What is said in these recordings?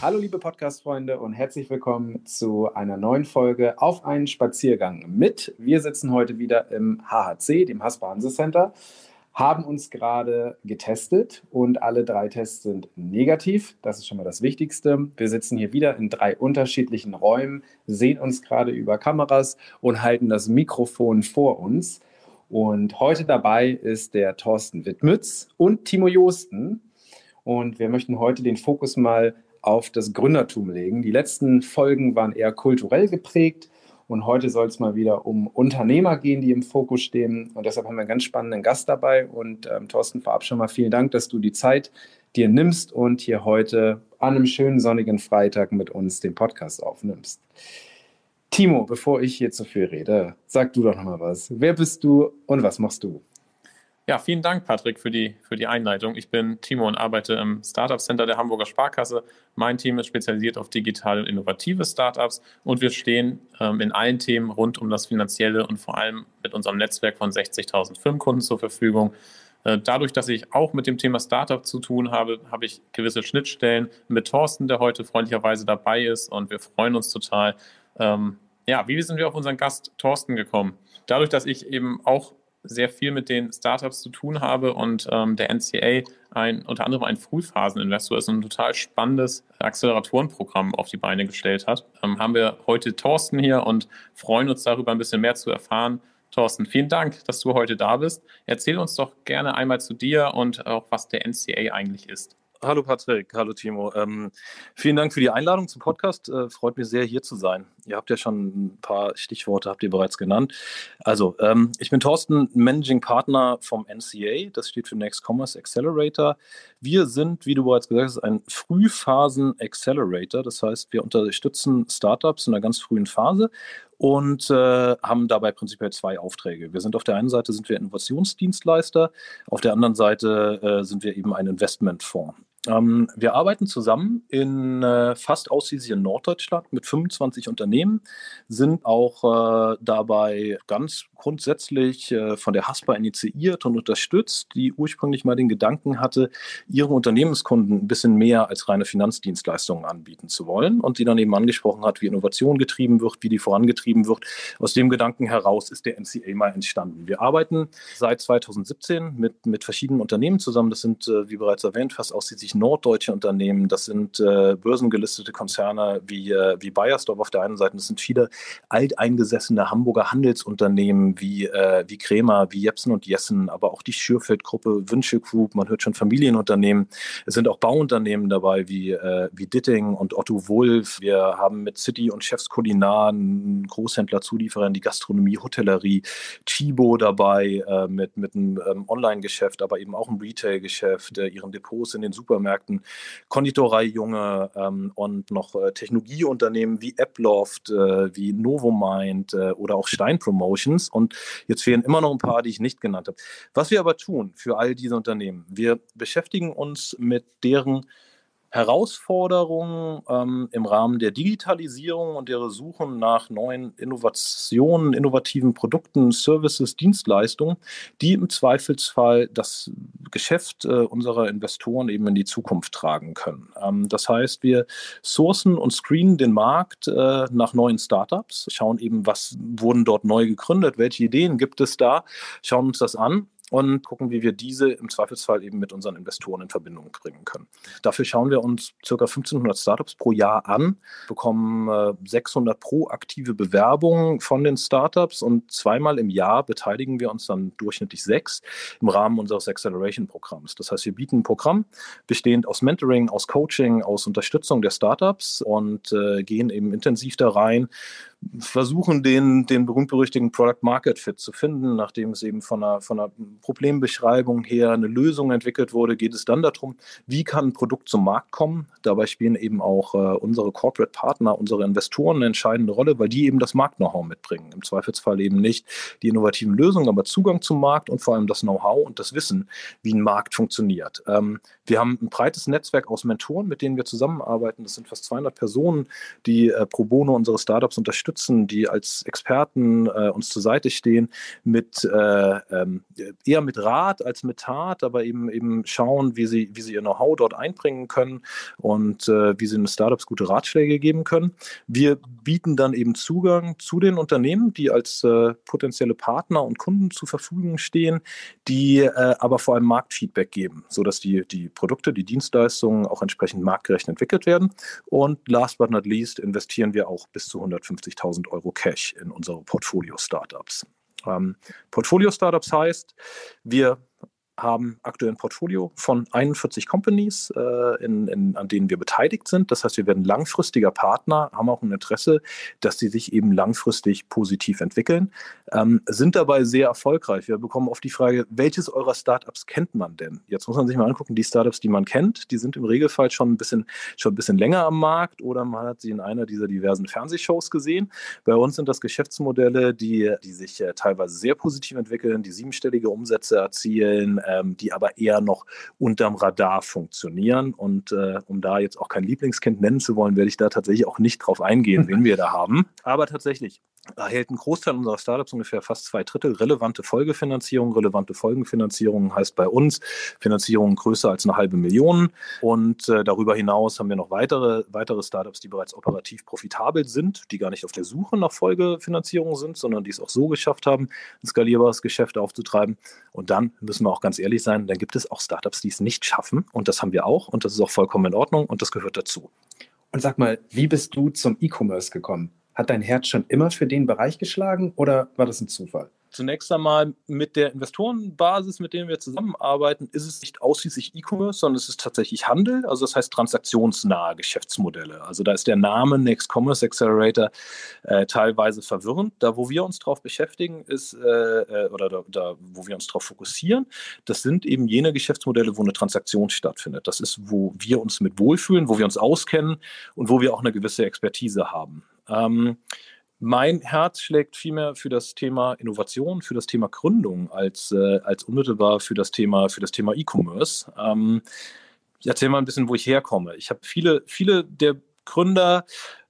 Hallo liebe Podcast-Freunde und herzlich willkommen zu einer neuen Folge auf einen Spaziergang mit. Wir sitzen heute wieder im HHC, dem Haspa Hanse Center, haben uns gerade getestet und alle drei Tests sind negativ. Das ist schon mal das Wichtigste. Wir sitzen hier wieder in drei unterschiedlichen Räumen, sehen uns gerade über Kameras und halten das Mikrofon vor uns. Und heute dabei ist der Thorsten Wittmütz und Timo Josten. Und wir möchten heute den Fokus mal auf das Gründertum legen. Die letzten Folgen waren eher kulturell geprägt und heute soll es mal wieder um Unternehmer gehen, die im Fokus stehen. Und deshalb haben wir einen ganz spannenden Gast dabei. Und ähm, Thorsten, vorab schon mal vielen Dank, dass du die Zeit dir nimmst und hier heute an einem schönen sonnigen Freitag mit uns den Podcast aufnimmst. Timo, bevor ich hier zu viel rede, sag du doch noch mal was. Wer bist du und was machst du? Ja, vielen Dank, Patrick, für die, für die Einleitung. Ich bin Timo und arbeite im Startup Center der Hamburger Sparkasse. Mein Team ist spezialisiert auf digitale und innovative Startups und wir stehen ähm, in allen Themen rund um das Finanzielle und vor allem mit unserem Netzwerk von 60.000 Firmenkunden zur Verfügung. Äh, dadurch, dass ich auch mit dem Thema Startup zu tun habe, habe ich gewisse Schnittstellen mit Thorsten, der heute freundlicherweise dabei ist und wir freuen uns total. Ähm, ja, wie sind wir auf unseren Gast Thorsten gekommen? Dadurch, dass ich eben auch sehr viel mit den Startups zu tun habe und ähm, der NCA ein, unter anderem ein Frühphaseninvestor ist und ein total spannendes Acceleratorenprogramm auf die Beine gestellt hat, ähm, haben wir heute Thorsten hier und freuen uns darüber ein bisschen mehr zu erfahren. Thorsten, vielen Dank, dass du heute da bist. Erzähl uns doch gerne einmal zu dir und auch, was der NCA eigentlich ist. Hallo Patrick, hallo Timo. Ähm, vielen Dank für die Einladung zum Podcast. Äh, freut mich sehr, hier zu sein. Ihr habt ja schon ein paar Stichworte, habt ihr bereits genannt. Also, ähm, ich bin Thorsten, Managing Partner vom NCA. Das steht für Next Commerce Accelerator. Wir sind, wie du bereits gesagt hast, ein Frühphasen-Accelerator. Das heißt, wir unterstützen Startups in einer ganz frühen Phase und äh, haben dabei prinzipiell zwei Aufträge. Wir sind auf der einen Seite sind wir Innovationsdienstleister, auf der anderen Seite äh, sind wir eben ein Investmentfonds. Ähm, wir arbeiten zusammen in äh, fast ausschließlich in Norddeutschland mit 25 Unternehmen, sind auch äh, dabei ganz grundsätzlich äh, von der HASPA initiiert und unterstützt, die ursprünglich mal den Gedanken hatte, ihre Unternehmenskunden ein bisschen mehr als reine Finanzdienstleistungen anbieten zu wollen und die dann eben angesprochen hat, wie Innovation getrieben wird, wie die vorangetrieben wird. Aus dem Gedanken heraus ist der NCA mal entstanden. Wir arbeiten seit 2017 mit, mit verschiedenen Unternehmen zusammen. Das sind, äh, wie bereits erwähnt, fast ausschließlich norddeutsche Unternehmen. Das sind äh, börsengelistete Konzerne wie, wie Bayersdorf auf der einen Seite. Das sind viele alteingesessene Hamburger Handelsunternehmen wie, äh, wie Kremer, wie Jepsen und Jessen, aber auch die Schürfeld-Gruppe, Wünsche Group, man hört schon Familienunternehmen. Es sind auch Bauunternehmen dabei wie, äh, wie Ditting und Otto Wulf. Wir haben mit City und Chefs Kulinar Großhändler, Zulieferer in die Gastronomie, Hotellerie, Chibo dabei äh, mit, mit einem ähm, Online-Geschäft, aber eben auch ein Retail-Geschäft, äh, ihren Depots in den Supermärkten Konditorei Junge ähm, und noch äh, Technologieunternehmen wie Apploft, äh, wie Novomind oder auch Stein Promotions. Und jetzt fehlen immer noch ein paar, die ich nicht genannt habe. Was wir aber tun für all diese Unternehmen, wir beschäftigen uns mit deren Herausforderungen ähm, im Rahmen der Digitalisierung und der Suchen nach neuen Innovationen, innovativen Produkten, Services, Dienstleistungen, die im Zweifelsfall das Geschäft äh, unserer Investoren eben in die Zukunft tragen können. Ähm, das heißt, wir sourcen und screenen den Markt äh, nach neuen Startups, schauen eben, was wurden dort neu gegründet, welche Ideen gibt es da, schauen uns das an und gucken, wie wir diese im Zweifelsfall eben mit unseren Investoren in Verbindung bringen können. Dafür schauen wir uns ca. 1500 Startups pro Jahr an, bekommen äh, 600 proaktive Bewerbungen von den Startups und zweimal im Jahr beteiligen wir uns dann durchschnittlich sechs im Rahmen unseres Acceleration-Programms. Das heißt, wir bieten ein Programm bestehend aus Mentoring, aus Coaching, aus Unterstützung der Startups und äh, gehen eben intensiv da rein, versuchen, den, den berühmt-berüchtigten Product Market Fit zu finden. Nachdem es eben von einer, von einer Problembeschreibung her eine Lösung entwickelt wurde, geht es dann darum, wie kann ein Produkt zum Markt kommen. Dabei spielen eben auch äh, unsere Corporate Partner, unsere Investoren eine entscheidende Rolle, weil die eben das Markt-Know-how mitbringen. Im Zweifelsfall eben nicht die innovativen Lösungen, aber Zugang zum Markt und vor allem das Know-how und das Wissen, wie ein Markt funktioniert. Ähm, wir haben ein breites Netzwerk aus Mentoren, mit denen wir zusammenarbeiten. Das sind fast 200 Personen, die äh, pro bono unsere Startups unterstützen die als Experten äh, uns zur Seite stehen mit äh, ähm, eher mit Rat als mit Tat, aber eben eben schauen, wie sie, wie sie ihr Know-how dort einbringen können und äh, wie sie den Startups gute Ratschläge geben können. Wir bieten dann eben Zugang zu den Unternehmen, die als äh, potenzielle Partner und Kunden zur Verfügung stehen, die äh, aber vor allem Marktfeedback geben, sodass die, die Produkte, die Dienstleistungen auch entsprechend marktgerecht entwickelt werden. Und last but not least investieren wir auch bis zu 150.000 Euro Cash in unsere Portfolio-Startups. Ähm, Portfolio-Startups heißt, wir haben aktuell ein Portfolio von 41 Companies, äh, in, in, an denen wir beteiligt sind. Das heißt, wir werden langfristiger Partner, haben auch ein Interesse, dass sie sich eben langfristig positiv entwickeln, ähm, sind dabei sehr erfolgreich. Wir bekommen oft die Frage, welches eurer Startups kennt man denn? Jetzt muss man sich mal angucken, die Startups, die man kennt, die sind im Regelfall schon ein bisschen, schon ein bisschen länger am Markt oder man hat sie in einer dieser diversen Fernsehshows gesehen. Bei uns sind das Geschäftsmodelle, die, die sich äh, teilweise sehr positiv entwickeln, die siebenstellige Umsätze erzielen, ähm, die aber eher noch unterm Radar funktionieren. Und äh, um da jetzt auch kein Lieblingskind nennen zu wollen, werde ich da tatsächlich auch nicht drauf eingehen, wen wir da haben. Aber tatsächlich erhält ein Großteil unserer Startups ungefähr fast zwei Drittel relevante Folgefinanzierung. Relevante Folgenfinanzierung heißt bei uns Finanzierung größer als eine halbe Million. Und äh, darüber hinaus haben wir noch weitere, weitere Startups, die bereits operativ profitabel sind, die gar nicht auf der Suche nach Folgefinanzierung sind, sondern die es auch so geschafft haben, ein skalierbares Geschäft aufzutreiben. Und dann müssen wir auch ganz ehrlich sein, dann gibt es auch Startups, die es nicht schaffen. Und das haben wir auch. Und das ist auch vollkommen in Ordnung und das gehört dazu. Und sag mal, wie bist du zum E-Commerce gekommen? Hat dein Herz schon immer für den Bereich geschlagen oder war das ein Zufall? Zunächst einmal mit der Investorenbasis, mit der wir zusammenarbeiten, ist es nicht ausschließlich E-Commerce, sondern es ist tatsächlich Handel, also das heißt transaktionsnahe Geschäftsmodelle. Also da ist der Name Next Commerce Accelerator äh, teilweise verwirrend. Da, wo wir uns drauf beschäftigen, ist, äh, äh, oder da, da, wo wir uns darauf fokussieren, das sind eben jene Geschäftsmodelle, wo eine Transaktion stattfindet. Das ist, wo wir uns mit wohlfühlen, wo wir uns auskennen und wo wir auch eine gewisse Expertise haben. Ähm, mein Herz schlägt vielmehr für das Thema Innovation, für das Thema Gründung als, äh, als unmittelbar für das Thema für das Thema E-Commerce. Ähm, ich erzähle mal ein bisschen, wo ich herkomme. Ich habe viele, viele der Gründer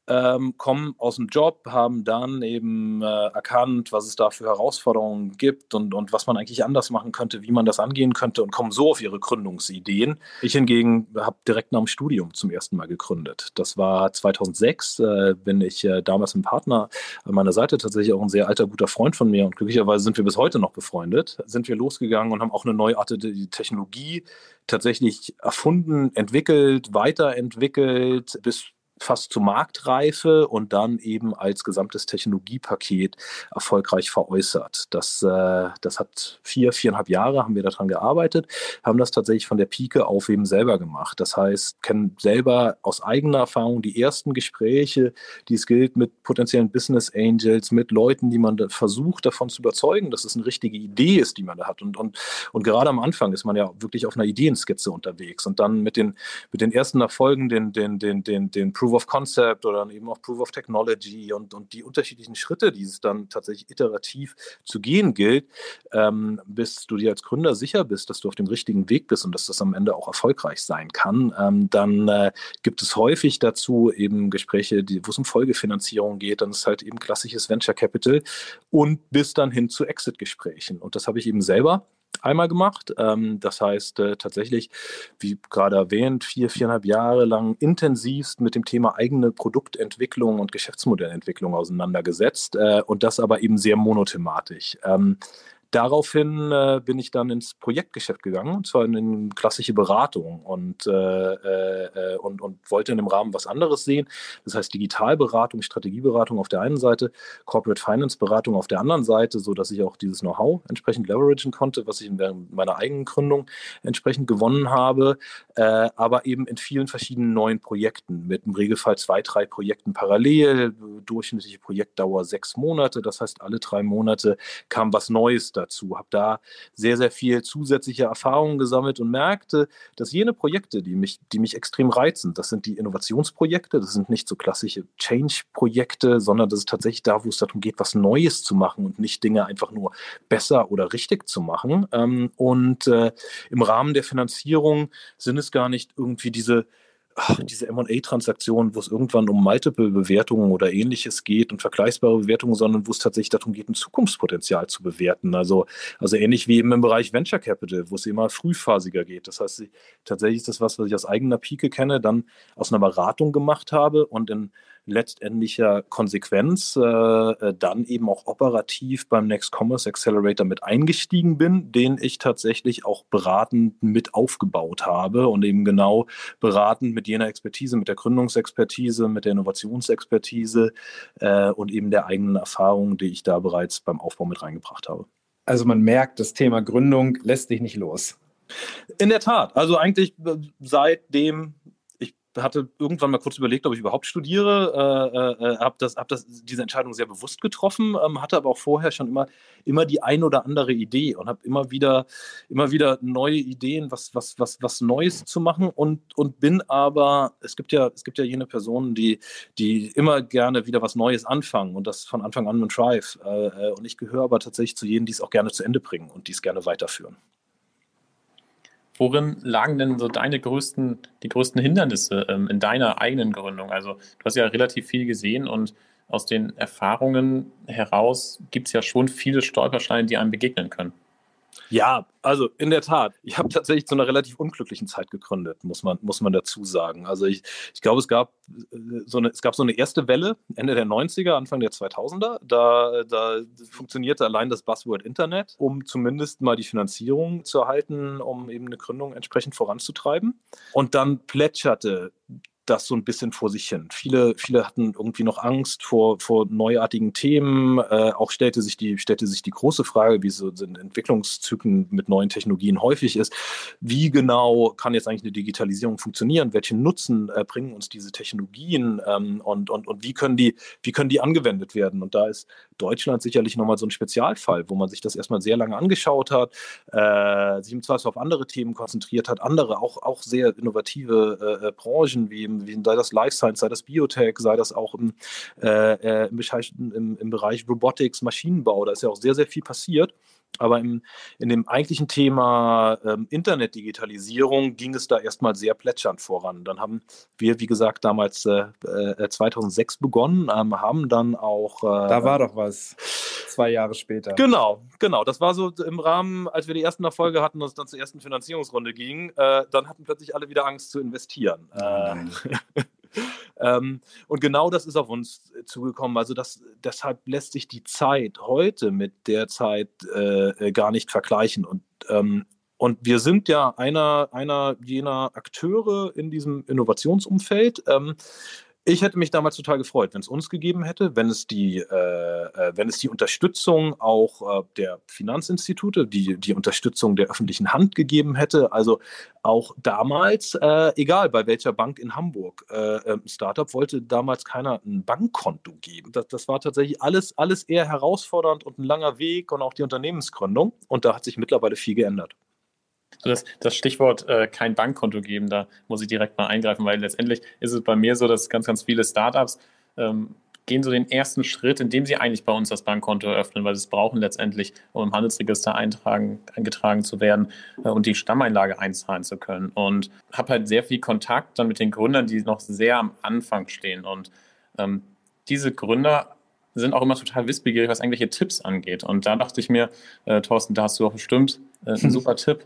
ähm, kommen aus dem Job, haben dann eben äh, erkannt, was es da für Herausforderungen gibt und, und was man eigentlich anders machen könnte, wie man das angehen könnte und kommen so auf ihre Gründungsideen. Ich hingegen habe direkt nach dem Studium zum ersten Mal gegründet. Das war 2006, äh, bin ich äh, damals ein Partner an meiner Seite, tatsächlich auch ein sehr alter, guter Freund von mir und glücklicherweise sind wir bis heute noch befreundet. Sind wir losgegangen und haben auch eine neuartige Technologie tatsächlich erfunden, entwickelt, weiterentwickelt, bis fast zur Marktreife und dann eben als gesamtes Technologiepaket erfolgreich veräußert. Das, äh, das hat vier, viereinhalb Jahre haben wir daran gearbeitet, haben das tatsächlich von der Pike auf eben selber gemacht. Das heißt, kennen selber aus eigener Erfahrung die ersten Gespräche, die es gilt mit potenziellen Business Angels, mit Leuten, die man da versucht davon zu überzeugen, dass es eine richtige Idee ist, die man da hat. Und, und, und gerade am Anfang ist man ja wirklich auf einer Ideenskizze unterwegs und dann mit den, mit den ersten Erfolgen, den, den, den, den, den Proof Proof of Concept oder dann eben auch Proof of Technology und, und die unterschiedlichen Schritte, die es dann tatsächlich iterativ zu gehen gilt, ähm, bis du dir als Gründer sicher bist, dass du auf dem richtigen Weg bist und dass das am Ende auch erfolgreich sein kann, ähm, dann äh, gibt es häufig dazu eben Gespräche, wo es um Folgefinanzierung geht, dann ist halt eben klassisches Venture Capital und bis dann hin zu Exit-Gesprächen. Und das habe ich eben selber einmal gemacht. Ähm, das heißt äh, tatsächlich, wie gerade erwähnt, vier, viereinhalb Jahre lang intensivst mit dem Thema eigene Produktentwicklung und Geschäftsmodellentwicklung auseinandergesetzt äh, und das aber eben sehr monothematisch. Ähm, Daraufhin äh, bin ich dann ins Projektgeschäft gegangen, und zwar in eine klassische Beratung und, äh, äh, und, und wollte in dem Rahmen was anderes sehen. Das heißt Digitalberatung, Strategieberatung auf der einen Seite, Corporate Finance Beratung auf der anderen Seite, sodass ich auch dieses Know-how entsprechend leveragen konnte, was ich in meiner eigenen Gründung entsprechend gewonnen habe, äh, aber eben in vielen verschiedenen neuen Projekten, mit im Regelfall zwei, drei Projekten parallel, durchschnittliche Projektdauer sechs Monate, das heißt alle drei Monate kam was Neues dazu, habe da sehr, sehr viel zusätzliche Erfahrungen gesammelt und merkte, dass jene Projekte, die mich, die mich extrem reizen, das sind die Innovationsprojekte, das sind nicht so klassische Change-Projekte, sondern das ist tatsächlich da, wo es darum geht, was Neues zu machen und nicht Dinge einfach nur besser oder richtig zu machen. Ähm, und äh, im Rahmen der Finanzierung sind es gar nicht irgendwie diese ach, diese M&A-Transaktionen, wo es irgendwann um Multiple-Bewertungen oder ähnliches geht und vergleichbare Bewertungen, sondern wo es tatsächlich darum geht, ein Zukunftspotenzial zu bewerten. Also, also ähnlich wie eben im Bereich Venture Capital, wo es immer frühphasiger geht. Das heißt, tatsächlich ist das was, was ich aus eigener Pike kenne, dann aus einer Beratung gemacht habe und in letztendlicher Konsequenz äh, äh, dann eben auch operativ beim Next Commerce Accelerator mit eingestiegen bin, den ich tatsächlich auch beratend mit aufgebaut habe und eben genau beratend mit jener Expertise, mit der Gründungsexpertise, mit der Innovationsexpertise äh, und eben der eigenen Erfahrung, die ich da bereits beim Aufbau mit reingebracht habe. Also man merkt, das Thema Gründung lässt dich nicht los. In der Tat. Also eigentlich äh, seitdem hatte irgendwann mal kurz überlegt, ob ich überhaupt studiere, äh, äh, habe das, hab das, diese Entscheidung sehr bewusst getroffen, ähm, hatte aber auch vorher schon immer, immer die ein oder andere Idee und habe immer wieder, immer wieder neue Ideen, was, was, was, was Neues zu machen und, und bin aber, es gibt ja, es gibt ja jene Personen, die, die immer gerne wieder was Neues anfangen und das von Anfang an mit Drive. Äh, äh, und ich gehöre aber tatsächlich zu jenen, die es auch gerne zu Ende bringen und die es gerne weiterführen. Worin lagen denn so deine größten, die größten Hindernisse ähm, in deiner eigenen Gründung? Also du hast ja relativ viel gesehen und aus den Erfahrungen heraus gibt es ja schon viele Stolpersteine, die einem begegnen können. Ja, also in der Tat. Ich habe tatsächlich zu einer relativ unglücklichen Zeit gegründet, muss man, muss man dazu sagen. Also ich, ich glaube, es gab, äh, so eine, es gab so eine erste Welle Ende der 90er, Anfang der 2000er. Da, da funktionierte allein das Buzzword Internet, um zumindest mal die Finanzierung zu erhalten, um eben eine Gründung entsprechend voranzutreiben. Und dann plätscherte das so ein bisschen vor sich hin. Viele, viele hatten irgendwie noch Angst vor, vor neuartigen Themen. Äh, auch stellte sich, die, stellte sich die große Frage, wie so in Entwicklungszyklen mit neuen Technologien häufig ist, wie genau kann jetzt eigentlich eine Digitalisierung funktionieren? Welchen Nutzen äh, bringen uns diese Technologien ähm, und, und, und wie, können die, wie können die angewendet werden? Und da ist Deutschland sicherlich nochmal so ein Spezialfall, wo man sich das erstmal sehr lange angeschaut hat, äh, sich im Zweifel auf andere Themen konzentriert hat, andere, auch, auch sehr innovative äh, äh, Branchen wie sei das Life Science, sei das Biotech, sei das auch im, äh, äh, im, im, im Bereich Robotics, Maschinenbau, da ist ja auch sehr, sehr viel passiert. Aber im, in dem eigentlichen Thema ähm, Internetdigitalisierung ging es da erstmal sehr plätschernd voran. Dann haben wir, wie gesagt, damals äh, äh, 2006 begonnen, ähm, haben dann auch. Äh, da war doch was. Zwei Jahre später. Genau, genau. Das war so im Rahmen, als wir die ersten Erfolge hatten und es dann zur ersten Finanzierungsrunde ging, äh, dann hatten plötzlich alle wieder Angst zu investieren. Mhm. Ähm, und genau das ist auf uns zugekommen. Also das, deshalb lässt sich die Zeit heute mit der Zeit äh, äh, gar nicht vergleichen. Und, ähm, und wir sind ja einer, einer jener Akteure in diesem Innovationsumfeld. Ähm, ich hätte mich damals total gefreut, wenn es uns gegeben hätte, wenn es die, äh, äh, wenn es die Unterstützung auch äh, der Finanzinstitute, die, die Unterstützung der öffentlichen Hand gegeben hätte. Also auch damals, äh, egal bei welcher Bank in Hamburg, äh, ähm, Startup wollte damals keiner ein Bankkonto geben. Das, das war tatsächlich alles, alles eher herausfordernd und ein langer Weg und auch die Unternehmensgründung. Und da hat sich mittlerweile viel geändert. Das, das Stichwort äh, kein Bankkonto geben, da muss ich direkt mal eingreifen, weil letztendlich ist es bei mir so, dass ganz, ganz viele Startups ähm, gehen so den ersten Schritt, indem sie eigentlich bei uns das Bankkonto eröffnen, weil sie es brauchen letztendlich, um im Handelsregister eintragen, eingetragen zu werden äh, und die Stammeinlage einzahlen zu können. Und habe halt sehr viel Kontakt dann mit den Gründern, die noch sehr am Anfang stehen. Und ähm, diese Gründer sind auch immer total wissbegierig, was irgendwelche Tipps angeht. Und da dachte ich mir, äh, Thorsten, da hast du auch bestimmt äh, ein super Tipp.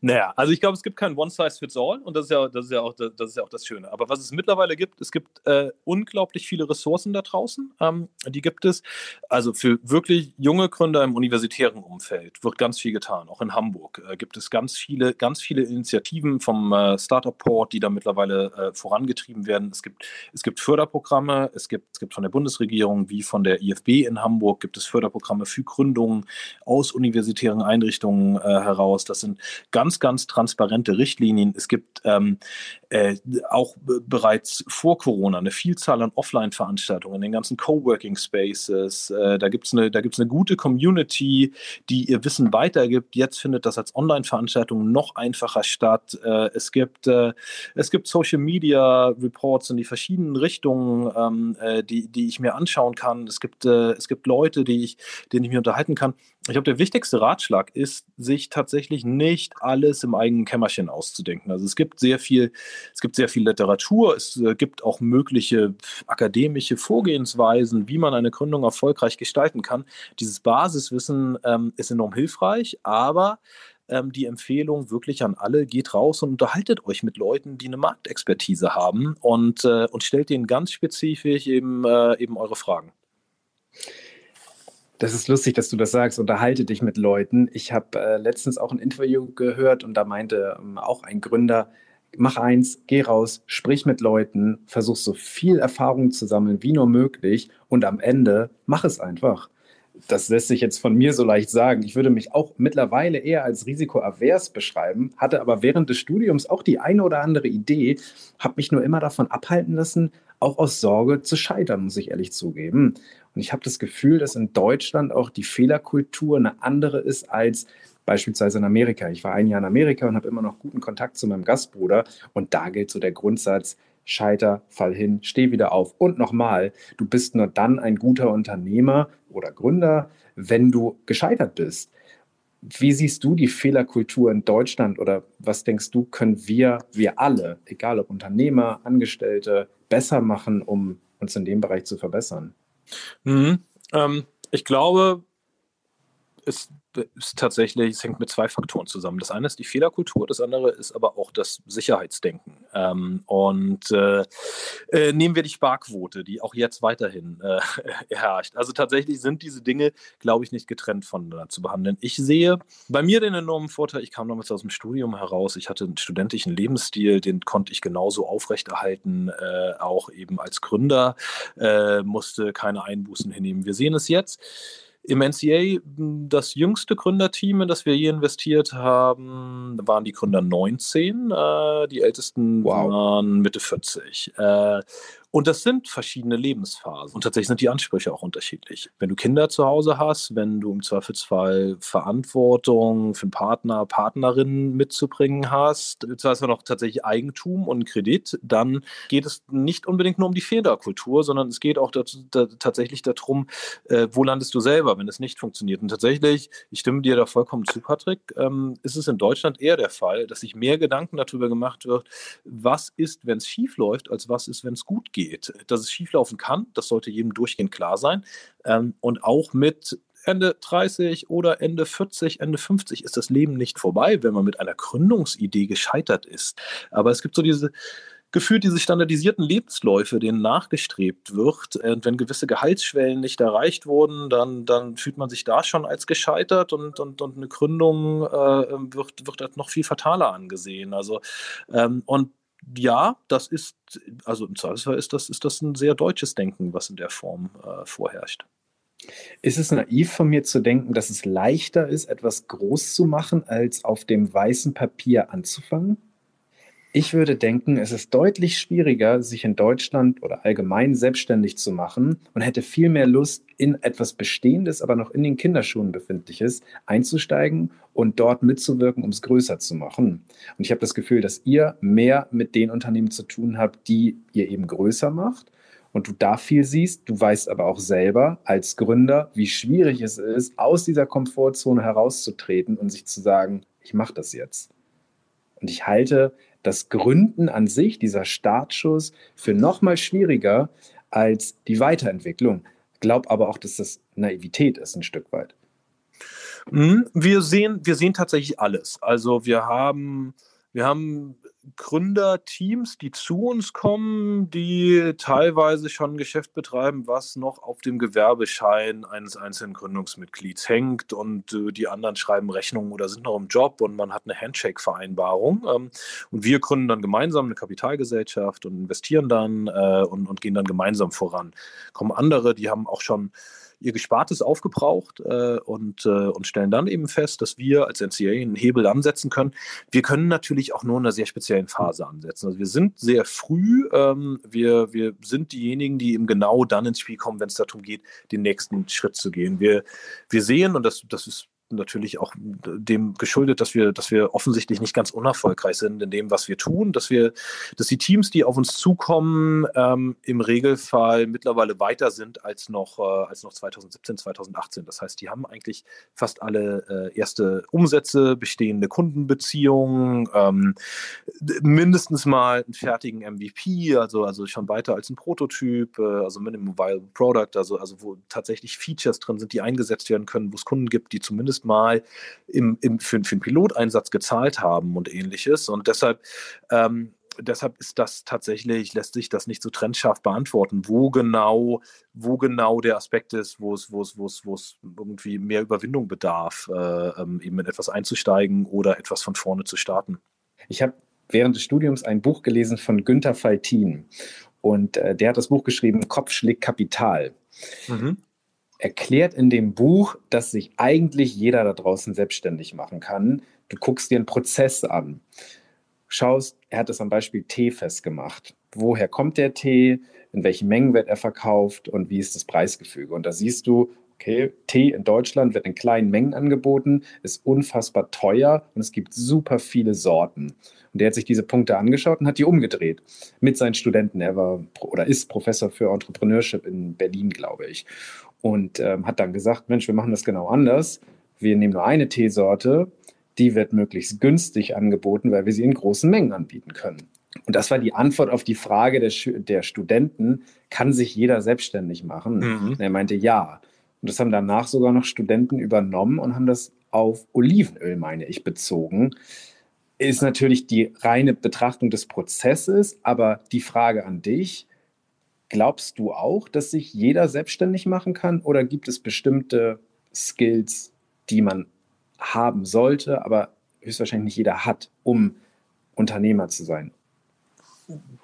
Naja, also ich glaube, es gibt kein One-Size-Fits-All und das ist, ja, das, ist ja auch, das, ist ja auch das Schöne. Aber was es mittlerweile gibt, es gibt äh, unglaublich viele Ressourcen da draußen. Ähm, die gibt es. Also für wirklich junge Gründer im universitären Umfeld wird ganz viel getan. Auch in Hamburg äh, gibt es ganz viele, ganz viele Initiativen vom äh, Startup-Port, die da mittlerweile äh, vorangetrieben werden. Es gibt, es gibt Förderprogramme, es gibt, es gibt von der Bundesregierung wie von der IFB in Hamburg gibt es Förderprogramme für Gründungen aus universitären Einrichtungen äh, heraus. Das sind ganz, ganz transparente Richtlinien. Es gibt ähm, äh, auch bereits vor Corona eine Vielzahl an Offline-Veranstaltungen in den ganzen Coworking Spaces. Äh, da gibt es eine, eine gute Community, die ihr Wissen weitergibt. Jetzt findet das als Online-Veranstaltung noch einfacher statt. Äh, es, gibt, äh, es gibt Social Media Reports in die verschiedenen Richtungen, ähm, äh, die, die ich mir anschauen kann. Es gibt, es gibt Leute, die ich, denen ich mir unterhalten kann. Ich glaube, der wichtigste Ratschlag ist, sich tatsächlich nicht alles im eigenen Kämmerchen auszudenken. Also es gibt sehr viel, es gibt sehr viel Literatur, es äh, gibt auch mögliche akademische Vorgehensweisen, wie man eine Gründung erfolgreich gestalten kann. Dieses Basiswissen ähm, ist enorm hilfreich, aber ähm, die Empfehlung wirklich an alle, geht raus und unterhaltet euch mit Leuten, die eine Marktexpertise haben und, äh, und stellt denen ganz spezifisch eben, äh, eben eure Fragen. Das ist lustig, dass du das sagst. Unterhalte dich mit Leuten. Ich habe äh, letztens auch ein Interview gehört und da meinte ähm, auch ein Gründer, mach eins, geh raus, sprich mit Leuten, versuch so viel Erfahrung zu sammeln wie nur möglich und am Ende mach es einfach. Das lässt sich jetzt von mir so leicht sagen. Ich würde mich auch mittlerweile eher als risikoavers beschreiben, hatte aber während des Studiums auch die eine oder andere Idee, habe mich nur immer davon abhalten lassen, auch aus Sorge zu scheitern, muss ich ehrlich zugeben. Und ich habe das Gefühl, dass in Deutschland auch die Fehlerkultur eine andere ist als beispielsweise in Amerika. Ich war ein Jahr in Amerika und habe immer noch guten Kontakt zu meinem Gastbruder. Und da gilt so der Grundsatz, scheiter, fall hin, steh wieder auf. Und nochmal, du bist nur dann ein guter Unternehmer oder Gründer, wenn du gescheitert bist. Wie siehst du die Fehlerkultur in Deutschland oder was denkst du, können wir, wir alle, egal ob Unternehmer, Angestellte, besser machen, um uns in dem Bereich zu verbessern? Mhm. Ähm, ich glaube, es ist tatsächlich, es hängt mit zwei Faktoren zusammen. Das eine ist die Fehlerkultur, das andere ist aber auch das Sicherheitsdenken. Ähm, und äh, äh, nehmen wir die Sparquote, die auch jetzt weiterhin äh, herrscht. Also tatsächlich sind diese Dinge, glaube ich, nicht getrennt voneinander zu behandeln. Ich sehe bei mir den enormen Vorteil, ich kam damals aus dem Studium heraus, ich hatte einen studentischen Lebensstil, den konnte ich genauso aufrechterhalten, äh, auch eben als Gründer, äh, musste keine Einbußen hinnehmen. Wir sehen es jetzt im NCA, das jüngste Gründerteam, in das wir je investiert haben, waren die Gründer 19. Äh, die ältesten wow. waren Mitte 40. Äh, und das sind verschiedene Lebensphasen. Und tatsächlich sind die Ansprüche auch unterschiedlich. Wenn du Kinder zu Hause hast, wenn du im Zweifelsfall Verantwortung für einen Partner, Partnerin mitzubringen hast, im Zweifelsfall noch tatsächlich Eigentum und Kredit, dann geht es nicht unbedingt nur um die Fehlerkultur, sondern es geht auch dazu, da, tatsächlich darum, äh, wo landest du selber, wenn es nicht funktioniert. Und tatsächlich, ich stimme dir da vollkommen zu, Patrick, ähm, ist es in Deutschland eher der Fall, dass sich mehr Gedanken darüber gemacht wird, was ist, wenn es schief läuft, als was ist, wenn es gut geht geht. Dass es schieflaufen kann, das sollte jedem durchgehend klar sein. Ähm, und auch mit Ende 30 oder Ende 40, Ende 50 ist das Leben nicht vorbei, wenn man mit einer Gründungsidee gescheitert ist. Aber es gibt so diese gefühlt diese standardisierten Lebensläufe, denen nachgestrebt wird. Und wenn gewisse Gehaltsschwellen nicht erreicht wurden, dann, dann fühlt man sich da schon als gescheitert und, und, und eine Gründung äh, wird, wird noch viel fataler angesehen. Also, ähm, und ja, das ist, also im Zweifelsfall ist das, ist das ein sehr deutsches Denken, was in der Form äh, vorherrscht. Ist es naiv von mir zu denken, dass es leichter ist, etwas groß zu machen, als auf dem weißen Papier anzufangen? Ich würde denken, es ist deutlich schwieriger, sich in Deutschland oder allgemein selbstständig zu machen und hätte viel mehr Lust, in etwas Bestehendes, aber noch in den Kinderschuhen befindliches einzusteigen und dort mitzuwirken, um es größer zu machen. Und ich habe das Gefühl, dass ihr mehr mit den Unternehmen zu tun habt, die ihr eben größer macht und du da viel siehst. Du weißt aber auch selber als Gründer, wie schwierig es ist, aus dieser Komfortzone herauszutreten und sich zu sagen, ich mache das jetzt. Und ich halte das Gründen an sich, dieser Startschuss, für noch mal schwieriger als die Weiterentwicklung. Glaub aber auch, dass das Naivität ist, ein Stück weit. Mhm. Wir sehen, wir sehen tatsächlich alles. Also wir haben, wir haben Gründerteams, die zu uns kommen, die teilweise schon ein Geschäft betreiben, was noch auf dem Gewerbeschein eines einzelnen Gründungsmitglieds hängt und äh, die anderen schreiben Rechnungen oder sind noch im Job und man hat eine Handshake-Vereinbarung. Ähm, und wir gründen dann gemeinsam eine Kapitalgesellschaft und investieren dann äh, und, und gehen dann gemeinsam voran. Kommen andere, die haben auch schon ihr Gespartes aufgebraucht äh, und, äh, und stellen dann eben fest, dass wir als NCA einen Hebel ansetzen können. Wir können natürlich auch nur in einer sehr speziellen Phase ansetzen. Also wir sind sehr früh, ähm, wir, wir sind diejenigen, die eben genau dann ins Spiel kommen, wenn es darum geht, den nächsten Schritt zu gehen. Wir, wir sehen, und das, das ist natürlich auch dem geschuldet, dass wir, dass wir offensichtlich nicht ganz unerfolgreich sind in dem, was wir tun, dass wir, dass die Teams, die auf uns zukommen, ähm, im Regelfall mittlerweile weiter sind als noch, äh, als noch 2017, 2018. Das heißt, die haben eigentlich fast alle äh, erste Umsätze, bestehende Kundenbeziehungen, ähm, mindestens mal einen fertigen MVP, also, also schon weiter als ein Prototyp, äh, also Minimum Viable Product, also, also wo tatsächlich Features drin sind, die eingesetzt werden können, wo es Kunden gibt, die zumindest mal im, im, für, für einen Piloteinsatz gezahlt haben und ähnliches. Und deshalb ähm, deshalb ist das tatsächlich, lässt sich das nicht so trennscharf beantworten, wo genau, wo genau der Aspekt ist, wo es, wo es, wo es, wo es irgendwie mehr Überwindung bedarf, äh, ähm, eben in etwas einzusteigen oder etwas von vorne zu starten. Ich habe während des Studiums ein Buch gelesen von Günther Faltin und äh, der hat das Buch geschrieben, Kopf schlägt Kapital. Mhm erklärt in dem Buch, dass sich eigentlich jeder da draußen selbstständig machen kann. Du guckst dir einen Prozess an, schaust, er hat es am Beispiel Tee festgemacht. Woher kommt der Tee? In welchen Mengen wird er verkauft? Und wie ist das Preisgefüge? Und da siehst du, okay, Tee in Deutschland wird in kleinen Mengen angeboten, ist unfassbar teuer und es gibt super viele Sorten. Und der hat sich diese Punkte angeschaut und hat die umgedreht mit seinen Studenten. Er war oder ist Professor für Entrepreneurship in Berlin, glaube ich und ähm, hat dann gesagt, Mensch, wir machen das genau anders. Wir nehmen nur eine Teesorte, die wird möglichst günstig angeboten, weil wir sie in großen Mengen anbieten können. Und das war die Antwort auf die Frage der, der Studenten, kann sich jeder selbstständig machen? Mhm. Er meinte ja. Und das haben danach sogar noch Studenten übernommen und haben das auf Olivenöl, meine ich, bezogen. Ist natürlich die reine Betrachtung des Prozesses, aber die Frage an dich, Glaubst du auch, dass sich jeder selbstständig machen kann oder gibt es bestimmte Skills, die man haben sollte, aber höchstwahrscheinlich nicht jeder hat, um Unternehmer zu sein?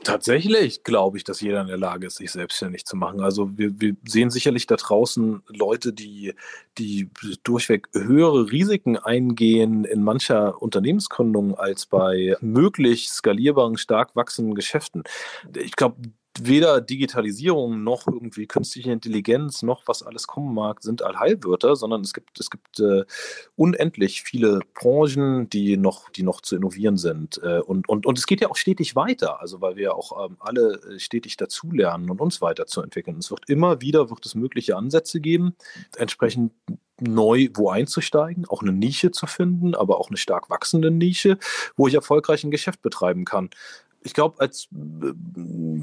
Tatsächlich glaube ich, dass jeder in der Lage ist, sich selbstständig zu machen. Also wir, wir, sehen sicherlich da draußen Leute, die, die durchweg höhere Risiken eingehen in mancher Unternehmensgründung als bei möglich skalierbaren, stark wachsenden Geschäften. Ich glaube, weder Digitalisierung noch irgendwie künstliche Intelligenz noch was alles kommen mag, sind Allheilwörter, sondern es gibt, es gibt äh, unendlich viele Branchen, die noch, die noch zu innovieren sind. Äh, und, und, und es geht ja auch stetig weiter, also weil wir auch ähm, alle äh, stetig dazulernen und uns weiterzuentwickeln. Es wird immer wieder, wird es mögliche Ansätze geben, entsprechend neu wo einzusteigen, auch eine Nische zu finden, aber auch eine stark wachsende Nische, wo ich erfolgreich ein Geschäft betreiben kann ich glaube, als äh,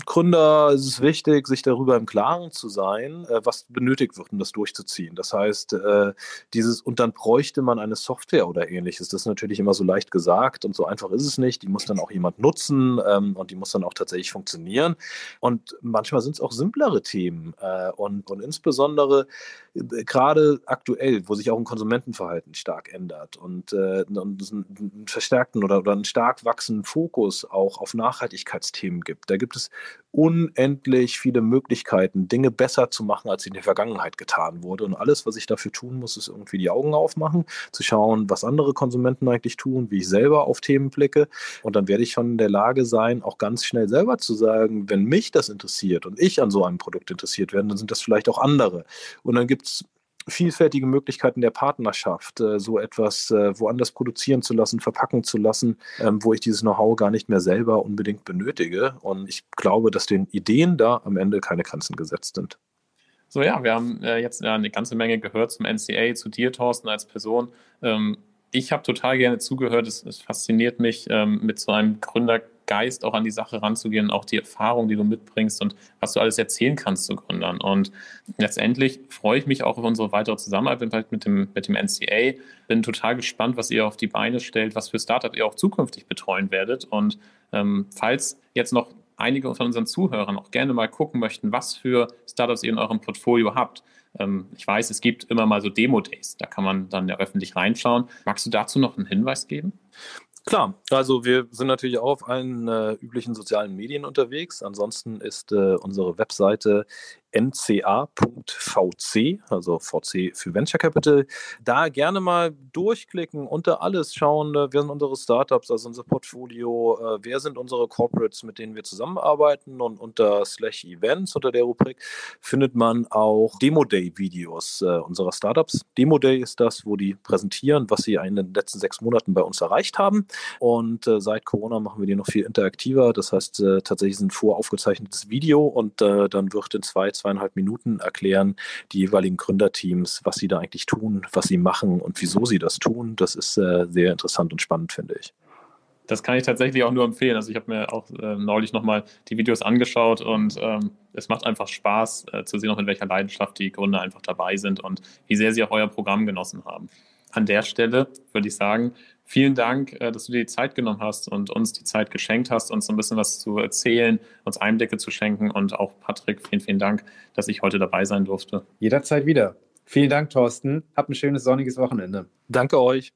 Gründer ist es wichtig, sich darüber im Klaren zu sein, äh, was benötigt wird, um das durchzuziehen. Das heißt, äh, dieses, und dann bräuchte man eine Software oder ähnliches. Das ist natürlich immer so leicht gesagt und so einfach ist es nicht. Die muss dann auch jemand nutzen ähm, und die muss dann auch tatsächlich funktionieren. Und manchmal sind es auch simplere Themen und, und insbesondere gerade aktuell, wo sich auch ein Konsumentenverhalten stark ändert und, und einen verstärkten oder, oder einen stark wachsenden Fokus auch auf Nachhaltigkeit Nachhaltigkeitsthemen gibt. Da gibt es unendlich viele Möglichkeiten, Dinge besser zu machen, als in der Vergangenheit getan wurde. Und alles, was ich dafür tun muss, ist irgendwie die Augen aufmachen, zu schauen, was andere Konsumenten eigentlich tun, wie ich selber auf Themen blicke. Und dann werde ich schon in der Lage sein, auch ganz schnell selber zu sagen, wenn mich das interessiert und ich an so einem Produkt interessiert werde, dann sind das vielleicht auch andere. Und dann gibt es vielfältige Möglichkeiten der Partnerschaft, äh, so etwas äh, woanders produzieren zu lassen, verpacken zu lassen, ähm, wo ich dieses Know-how gar nicht mehr selber unbedingt benötige. Und ich glaube, dass den Ideen da am Ende keine Grenzen gesetzt sind. So ja, wir haben äh, jetzt eine ganze Menge gehört zum NCA, zu dir, Thorsten, als Person. Ähm, ich habe total gerne zugehört. Es, es fasziniert mich, ähm, mit so einem Gründergeist auch an die Sache ranzugehen, auch die Erfahrung, die du mitbringst und was du alles erzählen kannst zu Gründern. Und letztendlich freue ich mich auch auf unsere weitere Zusammenarbeit mit dem, mit dem NCA. Bin total gespannt, was ihr auf die Beine stellt, was für Startup ihr auch zukünftig betreuen werdet. Und ähm, falls jetzt noch einige von unseren Zuhörern auch gerne mal gucken möchten, was für Startups ihr in eurem Portfolio habt, ähm, ich weiß, es gibt immer mal so Demo-Days, da kann man dann ja öffentlich reinschauen. Magst du dazu noch einen Hinweis geben? Klar, also wir sind natürlich auch auf allen äh, üblichen sozialen Medien unterwegs. Ansonsten ist äh, unsere Webseite nca.vc, also VC für Venture Capital. Da gerne mal durchklicken, unter alles schauen, äh, wer sind unsere Startups, also unser Portfolio, äh, wer sind unsere Corporates, mit denen wir zusammenarbeiten und unter slash Events, unter der Rubrik, findet man auch Demo Day Videos äh, unserer Startups. Demo Day ist das, wo die präsentieren, was sie in den letzten sechs Monaten bei uns erreicht haben und seit Corona machen wir die noch viel interaktiver, das heißt tatsächlich ein voraufgezeichnetes Video und dann wird in zwei, zweieinhalb Minuten erklären die jeweiligen Gründerteams, was sie da eigentlich tun, was sie machen und wieso sie das tun. Das ist äh, sehr interessant und spannend, finde ich. Das kann ich tatsächlich auch nur empfehlen. Also ich habe mir auch äh, neulich nochmal die Videos angeschaut und ähm, es macht einfach Spaß äh, zu sehen, auch mit welcher Leidenschaft die Gründer einfach dabei sind und wie sehr sie auch euer Programm genossen haben. An der Stelle würde ich sagen, Vielen Dank, äh, dass du dir die Zeit genommen hast und uns die Zeit geschenkt hast, uns so ein bisschen was zu erzählen, uns Einblicke zu schenken. Und auch Patrick, vielen, vielen Dank, dass ich heute dabei sein durfte. Jederzeit wieder. Vielen Dank, Thorsten. Hab ein schönes sonniges Wochenende. Danke euch.